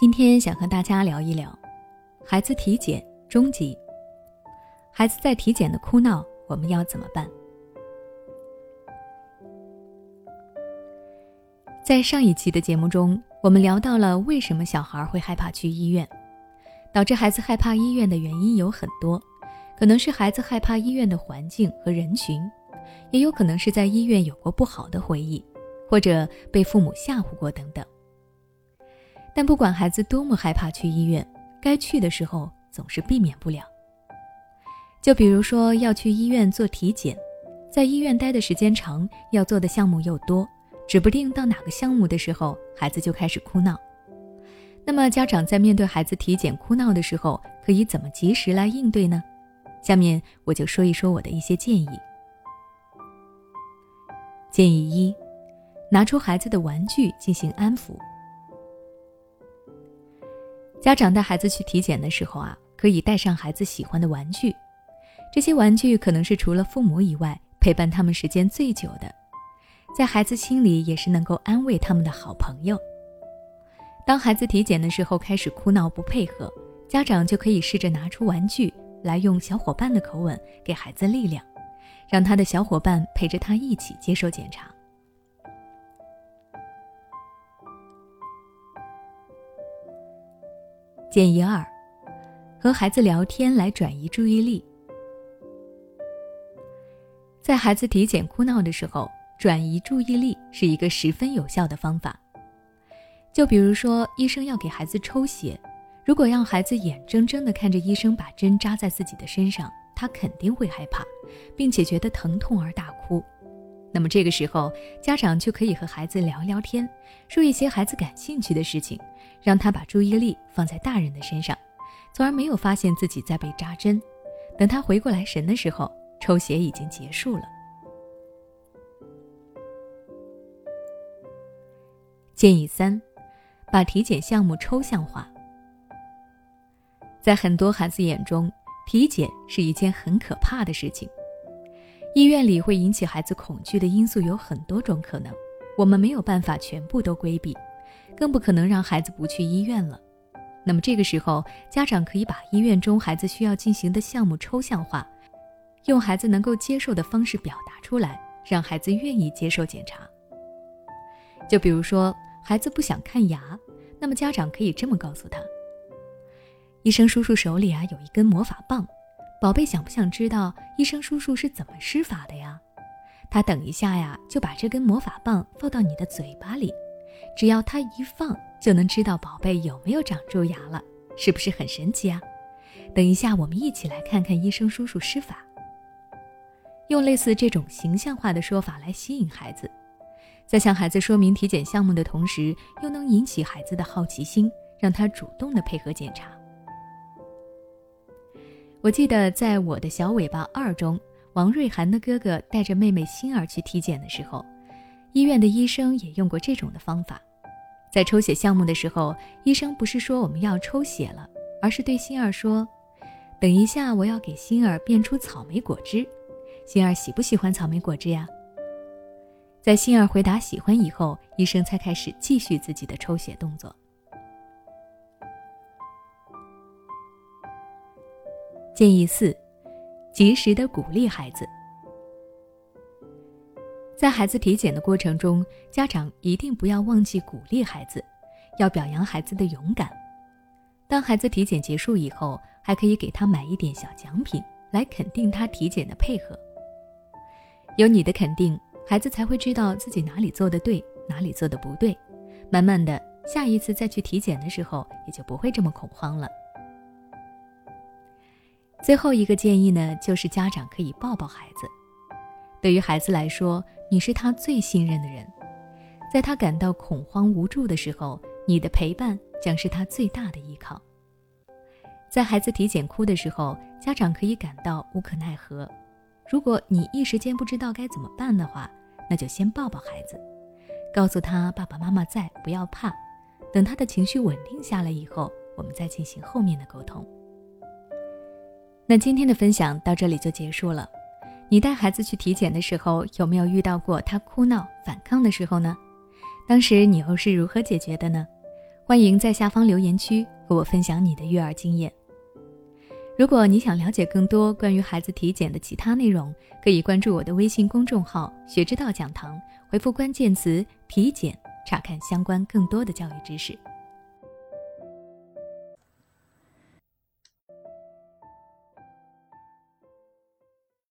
今天想和大家聊一聊，孩子体检中级。孩子在体检的哭闹，我们要怎么办？在上一期的节目中，我们聊到了为什么小孩会害怕去医院，导致孩子害怕医院的原因有很多，可能是孩子害怕医院的环境和人群，也有可能是在医院有过不好的回忆，或者被父母吓唬过等等。但不管孩子多么害怕去医院，该去的时候总是避免不了。就比如说要去医院做体检，在医院待的时间长，要做的项目又多，指不定到哪个项目的时候，孩子就开始哭闹。那么家长在面对孩子体检哭闹的时候，可以怎么及时来应对呢？下面我就说一说我的一些建议。建议一：拿出孩子的玩具进行安抚。家长带孩子去体检的时候啊，可以带上孩子喜欢的玩具，这些玩具可能是除了父母以外陪伴他们时间最久的，在孩子心里也是能够安慰他们的好朋友。当孩子体检的时候开始哭闹不配合，家长就可以试着拿出玩具来，用小伙伴的口吻给孩子力量，让他的小伙伴陪着他一起接受检查。建议二，和孩子聊天来转移注意力。在孩子体检哭闹的时候，转移注意力是一个十分有效的方法。就比如说，医生要给孩子抽血，如果让孩子眼睁睁地看着医生把针扎在自己的身上，他肯定会害怕，并且觉得疼痛而大哭。那么这个时候，家长就可以和孩子聊聊天，说一些孩子感兴趣的事情，让他把注意力放在大人的身上，从而没有发现自己在被扎针。等他回过来神的时候，抽血已经结束了。建议三，把体检项目抽象化。在很多孩子眼中，体检是一件很可怕的事情。医院里会引起孩子恐惧的因素有很多种可能，我们没有办法全部都规避，更不可能让孩子不去医院了。那么这个时候，家长可以把医院中孩子需要进行的项目抽象化，用孩子能够接受的方式表达出来，让孩子愿意接受检查。就比如说，孩子不想看牙，那么家长可以这么告诉他：医生叔叔手里啊有一根魔法棒。宝贝，想不想知道医生叔叔是怎么施法的呀？他等一下呀，就把这根魔法棒放到你的嘴巴里，只要他一放，就能知道宝贝有没有长蛀牙了，是不是很神奇啊？等一下，我们一起来看看医生叔叔施法。用类似这种形象化的说法来吸引孩子，在向孩子说明体检项目的同时，又能引起孩子的好奇心，让他主动的配合检查。我记得在我的小尾巴二中，王瑞涵的哥哥带着妹妹欣儿去体检的时候，医院的医生也用过这种的方法。在抽血项目的时候，医生不是说我们要抽血了，而是对欣儿说：“等一下，我要给欣儿变出草莓果汁，欣儿喜不喜欢草莓果汁呀？”在欣儿回答喜欢以后，医生才开始继续自己的抽血动作。建议四，及时的鼓励孩子。在孩子体检的过程中，家长一定不要忘记鼓励孩子，要表扬孩子的勇敢。当孩子体检结束以后，还可以给他买一点小奖品，来肯定他体检的配合。有你的肯定，孩子才会知道自己哪里做的对，哪里做的不对。慢慢的，下一次再去体检的时候，也就不会这么恐慌了。最后一个建议呢，就是家长可以抱抱孩子。对于孩子来说，你是他最信任的人，在他感到恐慌无助的时候，你的陪伴将是他最大的依靠。在孩子体检哭的时候，家长可以感到无可奈何。如果你一时间不知道该怎么办的话，那就先抱抱孩子，告诉他爸爸妈妈在，不要怕。等他的情绪稳定下来以后，我们再进行后面的沟通。那今天的分享到这里就结束了。你带孩子去体检的时候，有没有遇到过他哭闹反抗的时候呢？当时你又是如何解决的呢？欢迎在下方留言区和我分享你的育儿经验。如果你想了解更多关于孩子体检的其他内容，可以关注我的微信公众号“学之道讲堂”，回复关键词“体检”，查看相关更多的教育知识。